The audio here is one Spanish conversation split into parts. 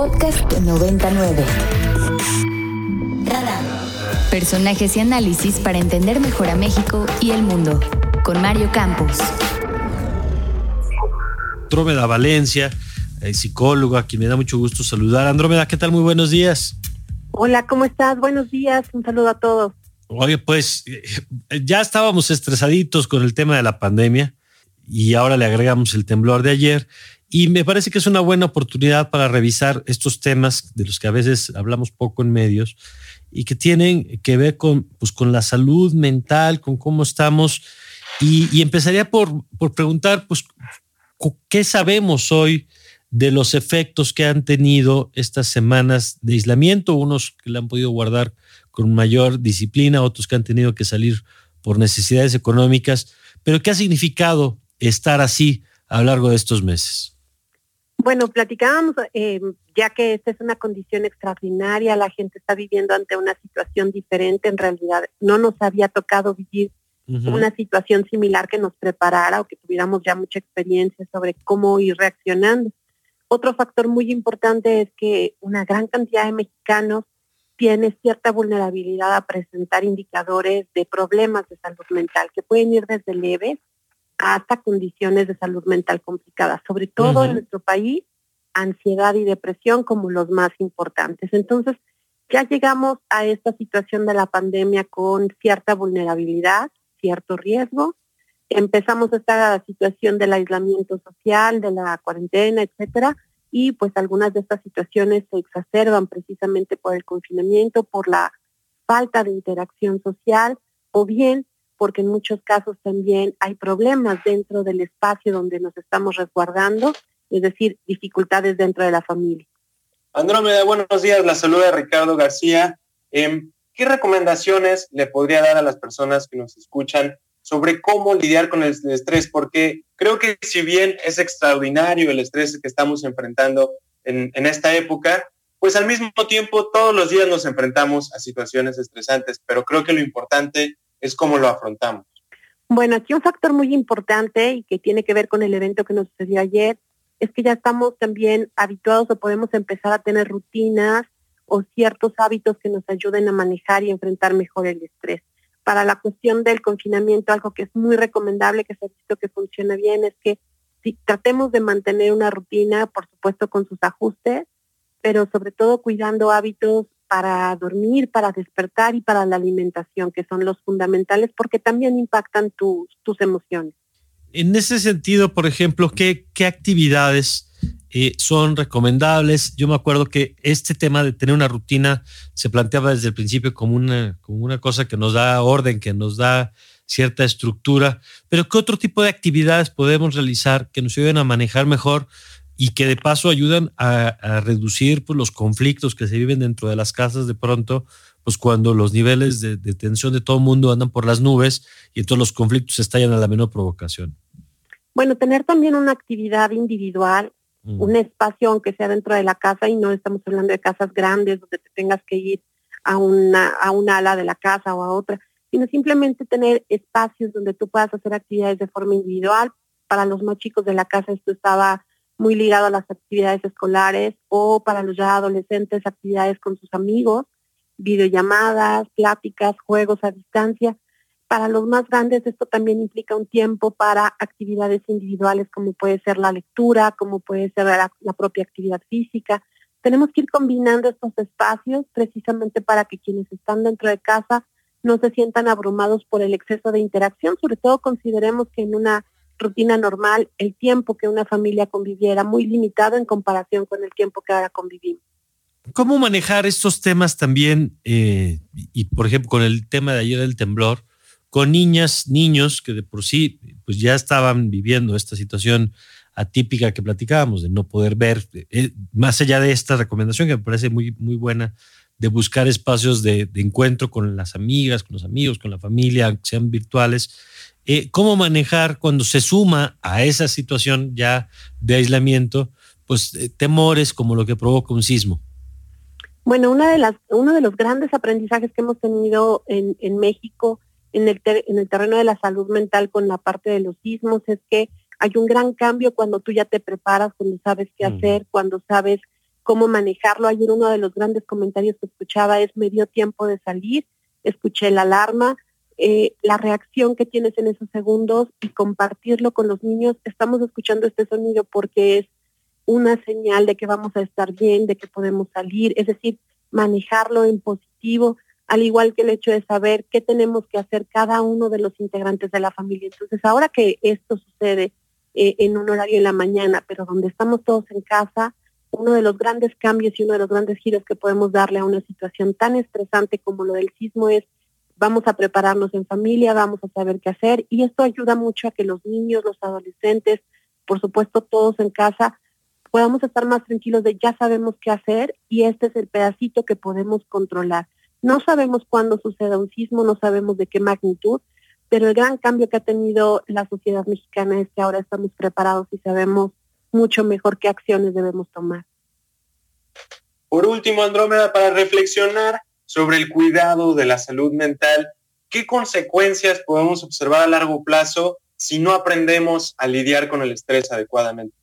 Podcast 99. Personajes y análisis para entender mejor a México y el mundo. Con Mario Campos. Andrómeda Valencia, eh, psicóloga, a quien me da mucho gusto saludar. Andrómeda, ¿qué tal? Muy buenos días. Hola, ¿cómo estás? Buenos días, un saludo a todos. Oye, pues eh, ya estábamos estresaditos con el tema de la pandemia y ahora le agregamos el temblor de ayer y me parece que es una buena oportunidad para revisar estos temas de los que a veces hablamos poco en medios y que tienen que ver con, pues, con la salud mental, con cómo estamos. Y, empezaría por, por preguntar, pues, ¿qué sabemos hoy de los efectos que han tenido estas semanas de aislamiento? Unos que la han podido guardar con mayor disciplina, otros que han tenido que salir por necesidades económicas. Pero ¿qué ha significado estar así a lo largo de estos meses? Bueno, platicábamos, eh, ya que esta es una condición extraordinaria, la gente está viviendo ante una situación diferente, en realidad no nos había tocado vivir una situación similar que nos preparara o que tuviéramos ya mucha experiencia sobre cómo ir reaccionando. Otro factor muy importante es que una gran cantidad de mexicanos tiene cierta vulnerabilidad a presentar indicadores de problemas de salud mental que pueden ir desde leves hasta condiciones de salud mental complicadas, sobre todo en nuestro país, ansiedad y depresión como los más importantes. Entonces, ya llegamos a esta situación de la pandemia con cierta vulnerabilidad, cierto riesgo. Empezamos esta situación del aislamiento social, de la cuarentena, etcétera, y pues algunas de estas situaciones se exacerban precisamente por el confinamiento, por la falta de interacción social o bien porque en muchos casos también hay problemas dentro del espacio donde nos estamos resguardando, es decir, dificultades dentro de la familia. Andrómeda, buenos días, la saluda Ricardo García. Em, ¿Qué recomendaciones le podría dar a las personas que nos escuchan sobre cómo lidiar con el estrés? Porque creo que si bien es extraordinario el estrés que estamos enfrentando en, en esta época, pues al mismo tiempo todos los días nos enfrentamos a situaciones estresantes, pero creo que lo importante es cómo lo afrontamos. Bueno, aquí un factor muy importante y que tiene que ver con el evento que nos sucedió ayer es que ya estamos también habituados o podemos empezar a tener rutinas o ciertos hábitos que nos ayuden a manejar y enfrentar mejor el estrés. Para la cuestión del confinamiento, algo que es muy recomendable, que se ha que funciona bien, es que tratemos de mantener una rutina, por supuesto con sus ajustes, pero sobre todo cuidando hábitos para dormir, para despertar y para la alimentación, que son los fundamentales porque también impactan tus emociones. En ese sentido, por ejemplo, ¿qué, qué actividades eh, son recomendables? Yo me acuerdo que este tema de tener una rutina se planteaba desde el principio como una, como una cosa que nos da orden, que nos da cierta estructura, pero ¿qué otro tipo de actividades podemos realizar que nos ayuden a manejar mejor y que de paso ayudan a, reducir pues, los conflictos que se viven dentro de las casas de pronto, pues cuando los niveles de, tensión de todo el mundo andan por las nubes y entonces los conflictos estallan a la menor provocación. Bueno, tener también una actividad individual, mm. un espacio aunque sea dentro de la casa y no estamos hablando de casas grandes donde te tengas que ir a una, a una ala de la casa o a otra, sino simplemente tener espacios donde tú puedas hacer actividades de forma individual. Para los más chicos de la casa esto estaba muy ligado a las actividades escolares o para los ya adolescentes actividades con sus amigos, videollamadas, pláticas, juegos a distancia. Para los más grandes esto también implica un tiempo para actividades individuales como puede ser la lectura, como puede ser la, la propia actividad física. Tenemos que ir combinando estos espacios precisamente para que quienes están dentro de casa no se sientan abrumados por el exceso de interacción, sobre todo consideremos que en una rutina normal, el tiempo que una familia conviviera muy limitado en comparación con el tiempo que ahora convivimos. ¿Cómo manejar estos temas también, eh, y por ejemplo con el tema de ayer del temblor, con niñas, niños que de por sí pues ya estaban viviendo esta situación atípica que platicábamos, de no poder ver, eh, más allá de esta recomendación que me parece muy, muy buena, de buscar espacios de, de, encuentro con las amigas, con los amigos, con la familia, sean virtuales, eh, ¿Cómo manejar cuando se suma a esa situación ya de aislamiento, pues eh, temores como lo que provoca un sismo? Bueno, una de las, uno de los grandes aprendizajes que hemos tenido en, México en el, en el terreno de la salud mental con la parte de los sismos es que hay un gran cambio cuando tú ya te preparas, cuando sabes qué hacer, cuando sabes cómo manejarlo. Ayer uno de los grandes comentarios que escuchaba es me dio tiempo de salir, escuché la alarma, eh, la reacción que tienes en esos segundos y compartirlo con los niños. Estamos escuchando este sonido porque es una señal de que vamos a estar bien, de que podemos salir, es decir, manejarlo en positivo, al igual que el hecho de saber qué tenemos que hacer cada uno de los integrantes de la familia. Entonces, ahora que esto sucede eh, en un horario en la mañana, pero donde estamos todos en casa, uno de los grandes cambios y uno de los grandes giros que podemos darle a una situación tan estresante como lo del sismo es vamos a prepararnos en familia, vamos a saber qué hacer y esto ayuda mucho a que los niños, los adolescentes, por supuesto todos en casa, podamos estar más tranquilos de ya sabemos qué hacer y este es el pedacito que podemos controlar. No sabemos cuándo suceda un sismo, no sabemos de qué magnitud, pero el gran cambio que ha tenido la sociedad mexicana es que ahora estamos preparados y sabemos mucho mejor qué acciones debemos tomar. Por último, Andrómeda, para reflexionar, sobre el cuidado de la salud mental, ¿qué consecuencias podemos observar a largo plazo si no aprendemos a lidiar con el estrés adecuadamente?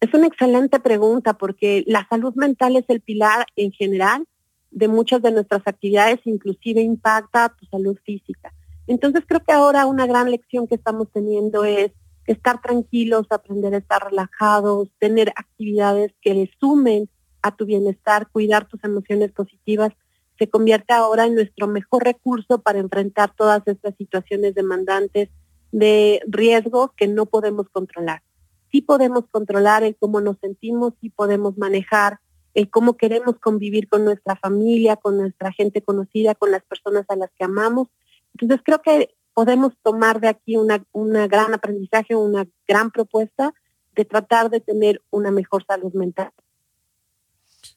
Es una excelente pregunta porque la salud mental es el pilar en general de muchas de nuestras actividades, inclusive impacta tu salud física. Entonces creo que ahora una gran lección que estamos teniendo es estar tranquilos, aprender a estar relajados, tener actividades que le sumen a tu bienestar, cuidar tus emociones positivas se convierte ahora en nuestro mejor recurso para enfrentar todas estas situaciones demandantes de riesgo que no podemos controlar. Sí podemos controlar el cómo nos sentimos, sí podemos manejar el cómo queremos convivir con nuestra familia, con nuestra gente conocida, con las personas a las que amamos. Entonces creo que podemos tomar de aquí una, una gran aprendizaje, una gran propuesta de tratar de tener una mejor salud mental.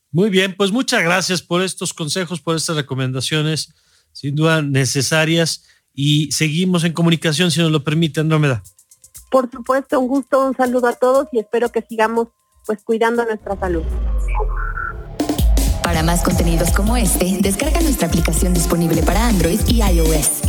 Muy bien, pues muchas gracias por estos consejos, por estas recomendaciones, sin duda necesarias, y seguimos en comunicación si nos lo permite, Andrómeda. Por supuesto, un gusto, un saludo a todos y espero que sigamos pues cuidando nuestra salud. Para más contenidos como este, descarga nuestra aplicación disponible para Android y iOS